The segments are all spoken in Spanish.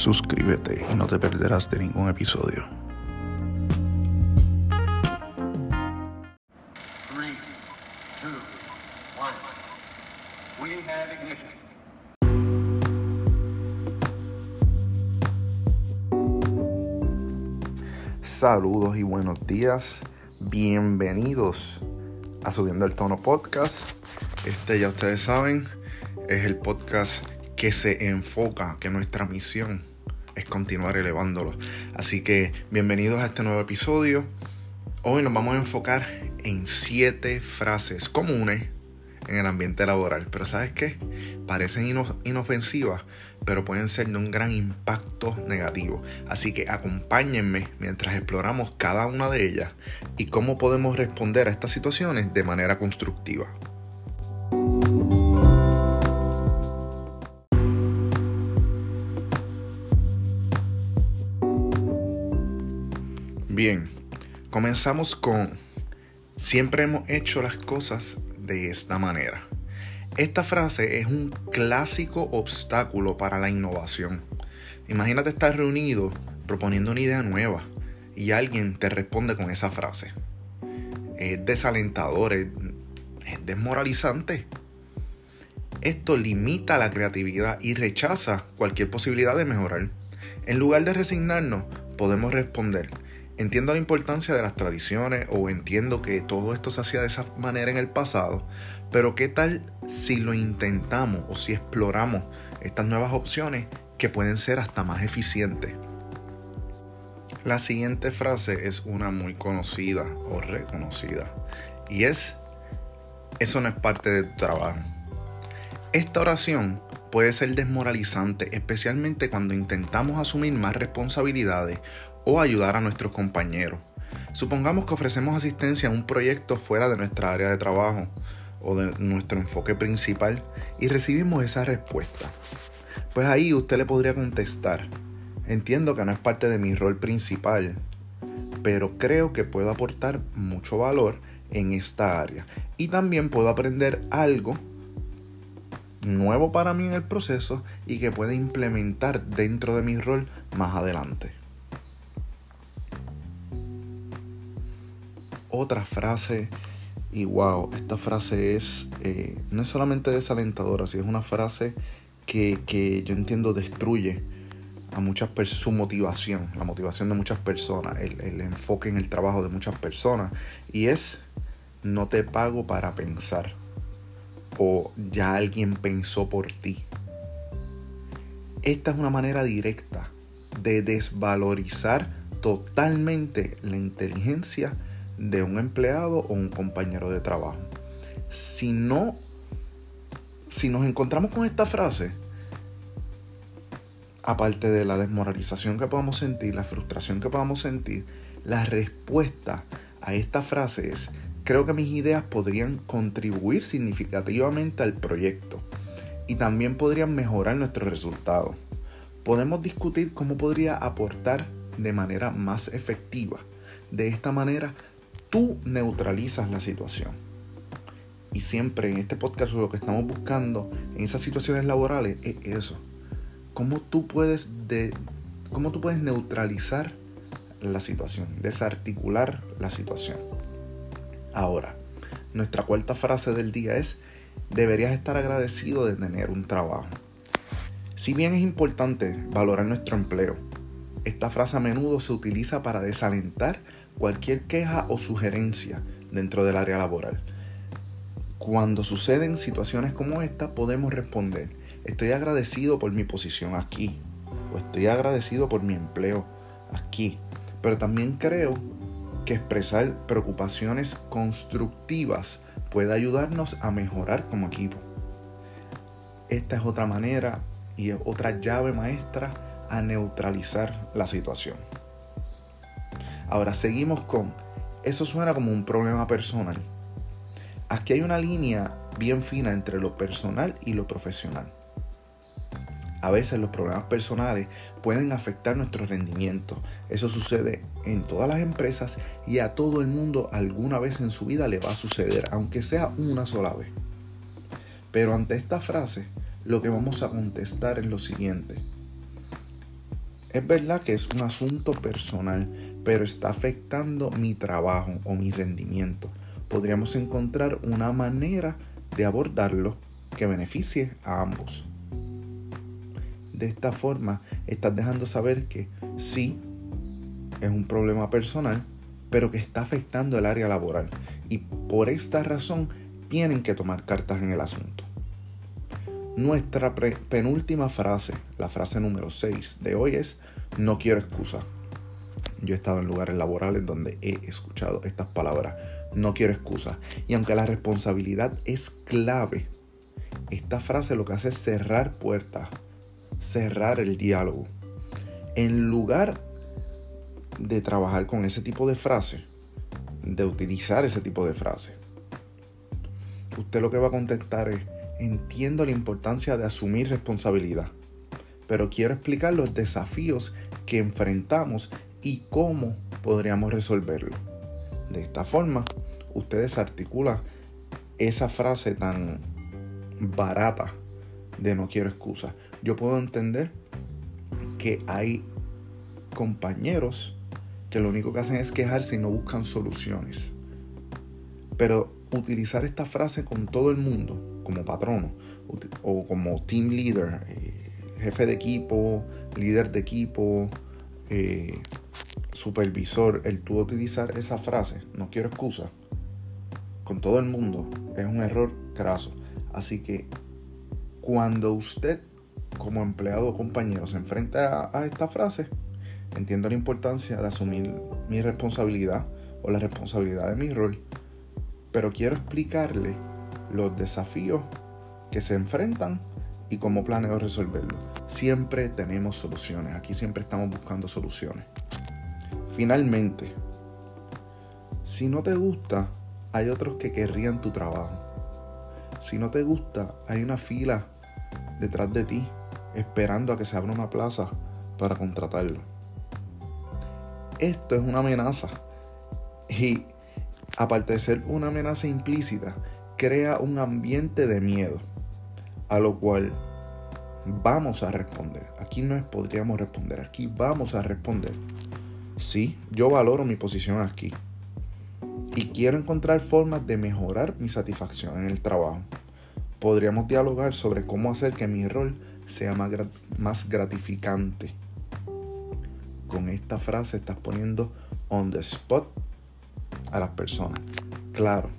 suscríbete y no te perderás de ningún episodio. Three, two, one. We have ignition. Saludos y buenos días. Bienvenidos a Subiendo el Tono Podcast. Este ya ustedes saben, es el podcast que se enfoca, que nuestra misión continuar elevándolo. Así que bienvenidos a este nuevo episodio. Hoy nos vamos a enfocar en siete frases comunes en el ambiente laboral. Pero ¿sabes qué? Parecen ino- inofensivas, pero pueden ser de un gran impacto negativo. Así que acompáñenme mientras exploramos cada una de ellas y cómo podemos responder a estas situaciones de manera constructiva. Bien, comenzamos con siempre hemos hecho las cosas de esta manera. Esta frase es un clásico obstáculo para la innovación. Imagínate estar reunido proponiendo una idea nueva y alguien te responde con esa frase. Es desalentador, es, es desmoralizante. Esto limita la creatividad y rechaza cualquier posibilidad de mejorar. En lugar de resignarnos, podemos responder, entiendo la importancia de las tradiciones o entiendo que todo esto se hacía de esa manera en el pasado, pero ¿qué tal si lo intentamos o si exploramos estas nuevas opciones que pueden ser hasta más eficientes? La siguiente frase es una muy conocida o reconocida y es, eso no es parte de tu trabajo. Esta oración puede ser desmoralizante, especialmente cuando intentamos asumir más responsabilidades o ayudar a nuestros compañeros. Supongamos que ofrecemos asistencia a un proyecto fuera de nuestra área de trabajo o de nuestro enfoque principal y recibimos esa respuesta. Pues ahí usted le podría contestar, entiendo que no es parte de mi rol principal, pero creo que puedo aportar mucho valor en esta área y también puedo aprender algo nuevo para mí en el proceso y que pueda implementar dentro de mi rol más adelante. Otra frase, y wow, esta frase es, eh, no es solamente desalentadora, sino es una frase que, que yo entiendo destruye a muchas personas, su motivación, la motivación de muchas personas, el, el enfoque en el trabajo de muchas personas, y es, no te pago para pensar o ya alguien pensó por ti. Esta es una manera directa de desvalorizar totalmente la inteligencia de un empleado o un compañero de trabajo. Si si nos encontramos con esta frase, aparte de la desmoralización que podamos sentir, la frustración que podamos sentir, la respuesta a esta frase es creo que mis ideas podrían contribuir significativamente al proyecto y también podrían mejorar nuestros resultados. Podemos discutir cómo podría aportar de manera más efectiva. De esta manera, tú neutralizas la situación. Y siempre en este podcast lo que estamos buscando en esas situaciones laborales es eso. Cómo tú puedes, de, cómo tú puedes neutralizar la situación, desarticular la situación. Ahora, nuestra cuarta frase del día es, deberías estar agradecido de tener un trabajo. Si bien es importante valorar nuestro empleo, esta frase a menudo se utiliza para desalentar cualquier queja o sugerencia dentro del área laboral. Cuando suceden situaciones como esta, podemos responder, estoy agradecido por mi posición aquí, o estoy agradecido por mi empleo aquí, pero también creo que expresar preocupaciones constructivas puede ayudarnos a mejorar como equipo. Esta es otra manera y es otra llave maestra a neutralizar la situación. Ahora seguimos con, eso suena como un problema personal. Aquí hay una línea bien fina entre lo personal y lo profesional. A veces los problemas personales pueden afectar nuestro rendimiento. Eso sucede en todas las empresas y a todo el mundo alguna vez en su vida le va a suceder, aunque sea una sola vez. Pero ante esta frase, lo que vamos a contestar es lo siguiente. Es verdad que es un asunto personal, pero está afectando mi trabajo o mi rendimiento. Podríamos encontrar una manera de abordarlo que beneficie a ambos. De esta forma, estás dejando saber que sí, es un problema personal, pero que está afectando el área laboral. Y por esta razón tienen que tomar cartas en el asunto. Nuestra penúltima frase, la frase número 6 de hoy es, no quiero excusa. Yo he estado en lugares laborales donde he escuchado estas palabras, no quiero excusa. Y aunque la responsabilidad es clave, esta frase lo que hace es cerrar puertas, cerrar el diálogo. En lugar de trabajar con ese tipo de frase, de utilizar ese tipo de frase, usted lo que va a contestar es, entiendo la importancia de asumir responsabilidad, pero quiero explicar los desafíos que enfrentamos y cómo podríamos resolverlo. De esta forma, ustedes articulan esa frase tan barata de no quiero excusa. Yo puedo entender que hay compañeros que lo único que hacen es quejarse y no buscan soluciones. Pero utilizar esta frase con todo el mundo como patrono o como team leader, eh, jefe de equipo, líder de equipo, eh, supervisor, el tú utilizar esa frase, no quiero excusa, con todo el mundo es un error craso. Así que cuando usted como empleado o compañero se enfrenta a esta frase, entiendo la importancia de asumir mi responsabilidad o la responsabilidad de mi rol, pero quiero explicarle los desafíos que se enfrentan y cómo planeo resolverlos. Siempre tenemos soluciones, aquí siempre estamos buscando soluciones. Finalmente, si no te gusta, hay otros que querrían tu trabajo. Si no te gusta, hay una fila detrás de ti esperando a que se abra una plaza para contratarlo. Esto es una amenaza. Y aparte de ser una amenaza implícita, crea un ambiente de miedo, a lo cual vamos a responder. Aquí no es podríamos responder, aquí vamos a responder. Sí, yo valoro mi posición aquí y quiero encontrar formas de mejorar mi satisfacción en el trabajo. Podríamos dialogar sobre cómo hacer que mi rol sea más, más gratificante. Con esta frase estás poniendo on the spot a las personas. Claro,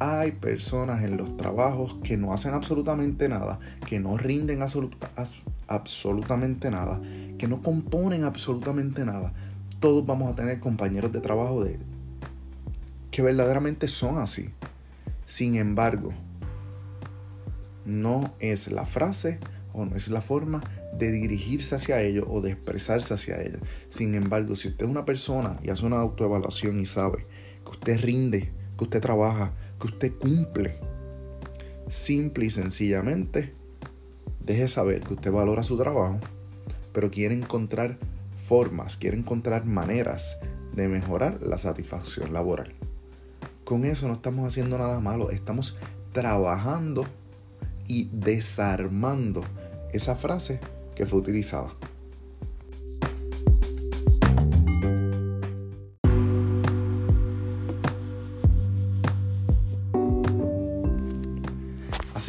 hay personas en los trabajos que no hacen absolutamente nada, que no rinden absolutamente nada, que no componen absolutamente nada. Todos vamos a tener compañeros de trabajo de que verdaderamente son así. Sin embargo, no es la frase o no es la forma de dirigirse hacia ellos o de expresarse hacia ellos. Sin embargo, si usted es una persona y hace una autoevaluación y sabe que usted rinde, que usted trabaja, que usted cumple. Simple y sencillamente, deje saber que usted valora su trabajo, pero quiere encontrar formas, quiere encontrar maneras de mejorar la satisfacción laboral. Con eso no estamos haciendo nada malo, estamos trabajando y desarmando esa frase que fue utilizada.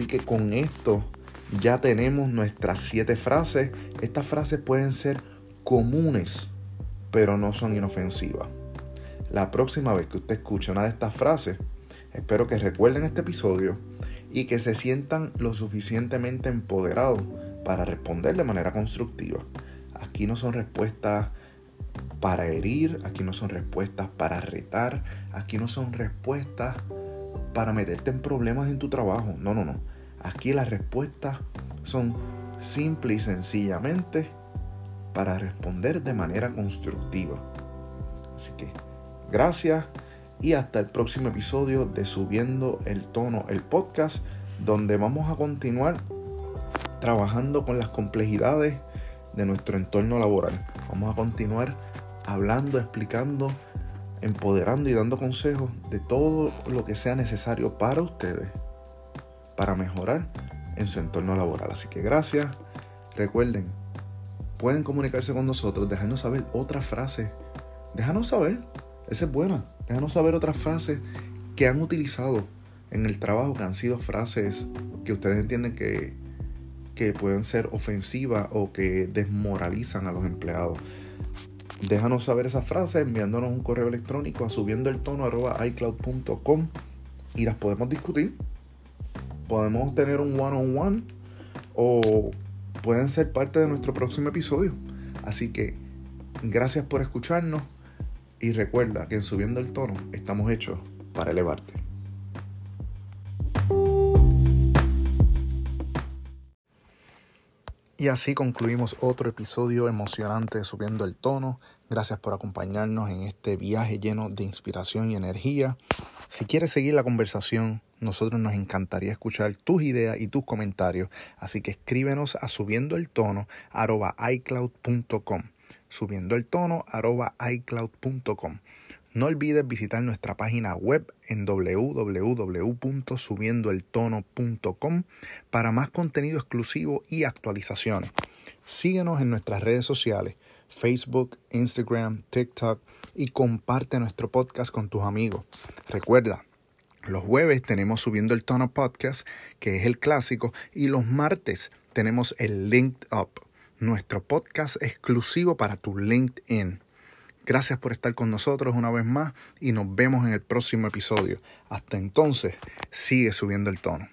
Así que con esto ya tenemos nuestras siete frases. Estas frases pueden ser comunes, pero no son inofensivas. La próxima vez que usted escuche una de estas frases, espero que recuerden este episodio y que se sientan lo suficientemente empoderados para responder de manera constructiva. Aquí no son respuestas para herir, aquí no son respuestas para retar, aquí no son respuestas para meterte en problemas en tu trabajo. No, no, no. Aquí las respuestas son simple y sencillamente para responder de manera constructiva. Así que gracias y hasta el próximo episodio de Subiendo el Tono, el podcast, donde vamos a continuar trabajando con las complejidades de nuestro entorno laboral. Vamos a continuar hablando, explicando empoderando y dando consejos de todo lo que sea necesario para ustedes para mejorar en su entorno laboral. Así que gracias. Recuerden, pueden comunicarse con nosotros, dejarnos saber otras frases. Déjanos saber, esa es buena. Déjanos saber otras frases que han utilizado en el trabajo, que han sido frases que ustedes entienden que, que pueden ser ofensivas o que desmoralizan a los empleados. Déjanos saber esa frase enviándonos un correo electrónico a subiendo el tono iCloud.com y las podemos discutir. Podemos tener un one on one o pueden ser parte de nuestro próximo episodio. Así que gracias por escucharnos y recuerda que en subiendo el tono estamos hechos para elevarte. Y así concluimos otro episodio emocionante de Subiendo el Tono. Gracias por acompañarnos en este viaje lleno de inspiración y energía. Si quieres seguir la conversación, nosotros nos encantaría escuchar tus ideas y tus comentarios. Así que escríbenos a subiendo el tono icloud.com. Subiendo el tono icloud.com. No olvides visitar nuestra página web en www.subiendoeltono.com para más contenido exclusivo y actualizaciones. Síguenos en nuestras redes sociales, Facebook, Instagram, TikTok y comparte nuestro podcast con tus amigos. Recuerda, los jueves tenemos Subiendo el Tono Podcast, que es el clásico, y los martes tenemos el Linked Up, nuestro podcast exclusivo para tu LinkedIn. Gracias por estar con nosotros una vez más y nos vemos en el próximo episodio. Hasta entonces, sigue subiendo el tono.